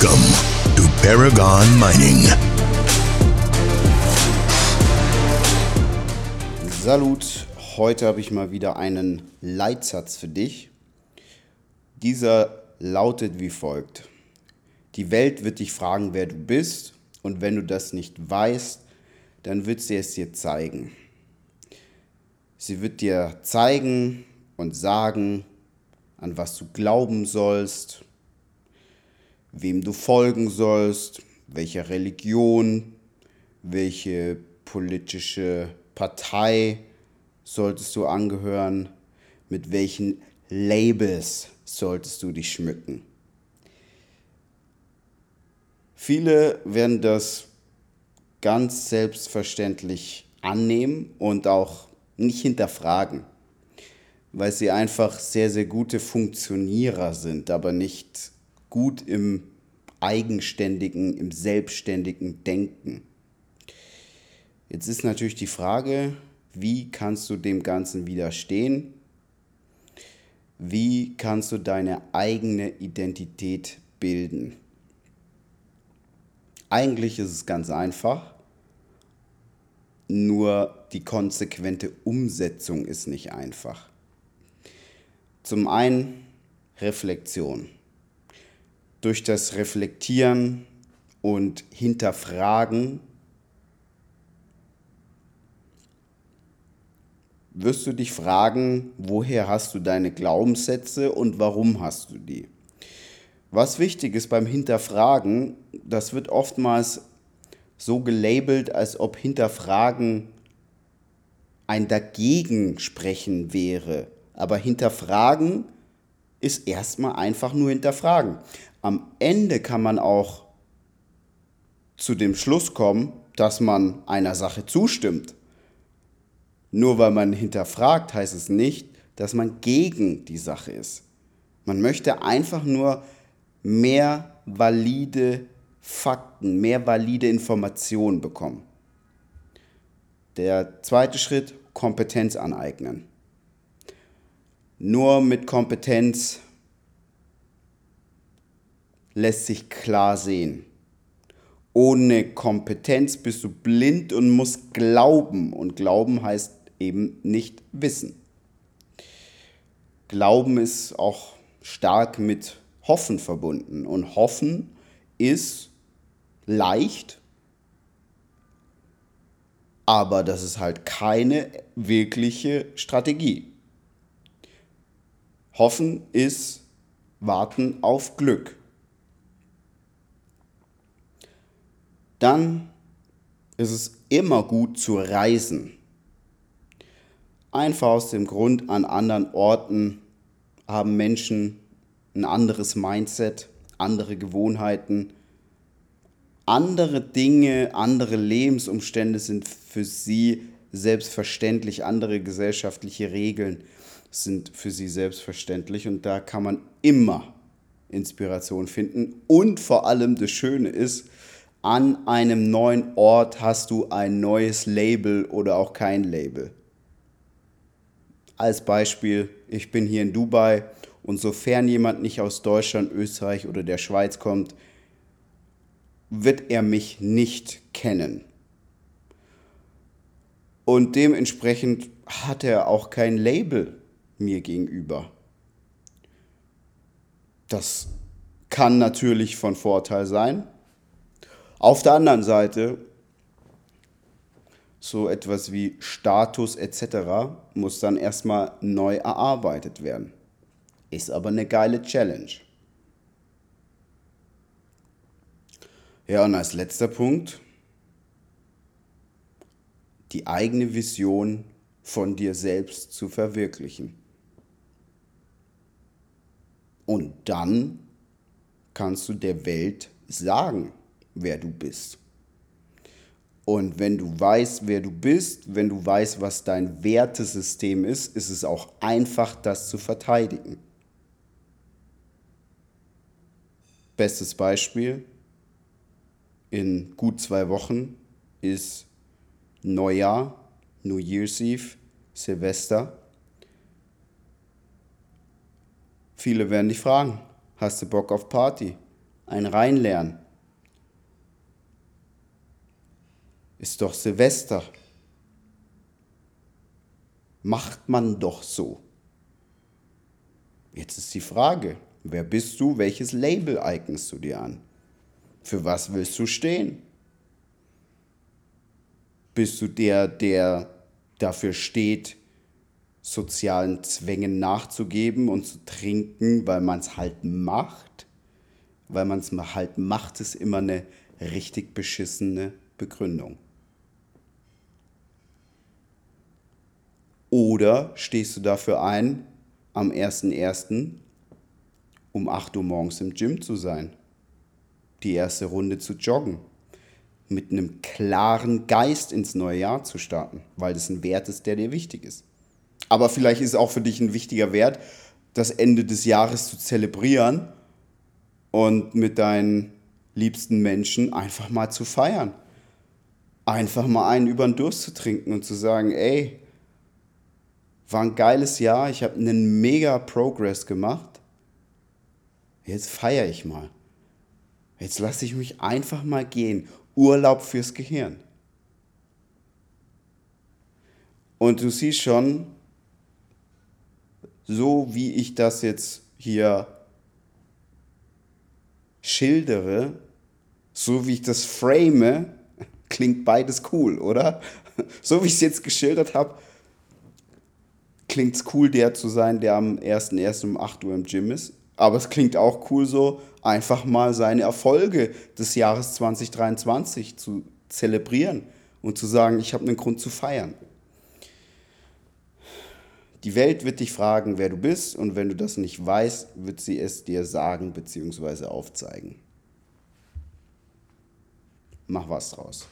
Welcome to Paragon Mining. Salut, heute habe ich mal wieder einen Leitsatz für dich. Dieser lautet wie folgt. Die Welt wird dich fragen, wer du bist, und wenn du das nicht weißt, dann wird sie es dir zeigen. Sie wird dir zeigen und sagen, an was du glauben sollst, wem du folgen sollst, welcher Religion, welche politische Partei solltest du angehören, mit welchen Labels solltest du dich schmücken. Viele werden das ganz selbstverständlich annehmen und auch nicht hinterfragen, weil sie einfach sehr, sehr gute Funktionierer sind, aber nicht gut im eigenständigen, im selbstständigen Denken. Jetzt ist natürlich die Frage, wie kannst du dem Ganzen widerstehen? Wie kannst du deine eigene Identität bilden? Eigentlich ist es ganz einfach, nur die konsequente Umsetzung ist nicht einfach. Zum einen Reflexion. Durch das Reflektieren und Hinterfragen wirst du dich fragen, woher hast du deine Glaubenssätze und warum hast du die? Was wichtig ist beim Hinterfragen, das wird oftmals so gelabelt, als ob Hinterfragen ein Dagegensprechen wäre. Aber Hinterfragen ist erstmal einfach nur hinterfragen. Am Ende kann man auch zu dem Schluss kommen, dass man einer Sache zustimmt. Nur weil man hinterfragt, heißt es nicht, dass man gegen die Sache ist. Man möchte einfach nur mehr valide Fakten, mehr valide Informationen bekommen. Der zweite Schritt, Kompetenz aneignen. Nur mit Kompetenz lässt sich klar sehen. Ohne Kompetenz bist du blind und musst glauben. Und glauben heißt eben nicht wissen. Glauben ist auch stark mit Hoffen verbunden. Und Hoffen ist leicht, aber das ist halt keine wirkliche Strategie. Hoffen ist Warten auf Glück. Dann ist es immer gut zu reisen. Einfach aus dem Grund, an anderen Orten haben Menschen ein anderes Mindset, andere Gewohnheiten, andere Dinge, andere Lebensumstände sind für sie selbstverständlich, andere gesellschaftliche Regeln sind für sie selbstverständlich und da kann man immer Inspiration finden und vor allem das Schöne ist, an einem neuen Ort hast du ein neues Label oder auch kein Label. Als Beispiel, ich bin hier in Dubai und sofern jemand nicht aus Deutschland, Österreich oder der Schweiz kommt, wird er mich nicht kennen. Und dementsprechend hat er auch kein Label mir gegenüber. Das kann natürlich von Vorteil sein. Auf der anderen Seite so etwas wie Status etc. muss dann erstmal neu erarbeitet werden. Ist aber eine geile Challenge. Ja, und als letzter Punkt, die eigene Vision von dir selbst zu verwirklichen. Und dann kannst du der Welt sagen, wer du bist. Und wenn du weißt, wer du bist, wenn du weißt, was dein Wertesystem ist, ist es auch einfach, das zu verteidigen. Bestes Beispiel, in gut zwei Wochen ist Neujahr, New Year's Eve, Silvester. Viele werden dich fragen, hast du Bock auf Party? ein reinlernen. Ist doch Silvester. Macht man doch so. Jetzt ist die Frage, wer bist du, welches Label eignest du dir an? Für was willst du stehen? Bist du der, der dafür steht, sozialen Zwängen nachzugeben und zu trinken, weil man es halt macht? Weil man es halt macht, ist immer eine richtig beschissene Begründung. Oder stehst du dafür ein, am 1.1. um 8 Uhr morgens im Gym zu sein, die erste Runde zu joggen, mit einem klaren Geist ins neue Jahr zu starten, weil das ein Wert ist, der dir wichtig ist. Aber vielleicht ist es auch für dich ein wichtiger Wert, das Ende des Jahres zu zelebrieren und mit deinen liebsten Menschen einfach mal zu feiern. Einfach mal einen über den Durst zu trinken und zu sagen, ey, war ein geiles Jahr, ich habe einen mega Progress gemacht. Jetzt feiere ich mal. Jetzt lasse ich mich einfach mal gehen. Urlaub fürs Gehirn. Und du siehst schon, so wie ich das jetzt hier schildere, so wie ich das frame, klingt beides cool, oder? So wie ich es jetzt geschildert habe, klingt es cool, der zu sein, der am 1.1. um 8 Uhr im Gym ist. Aber es klingt auch cool, so einfach mal seine Erfolge des Jahres 2023 zu zelebrieren und zu sagen, ich habe einen Grund zu feiern. Die Welt wird dich fragen, wer du bist, und wenn du das nicht weißt, wird sie es dir sagen bzw. aufzeigen. Mach was draus.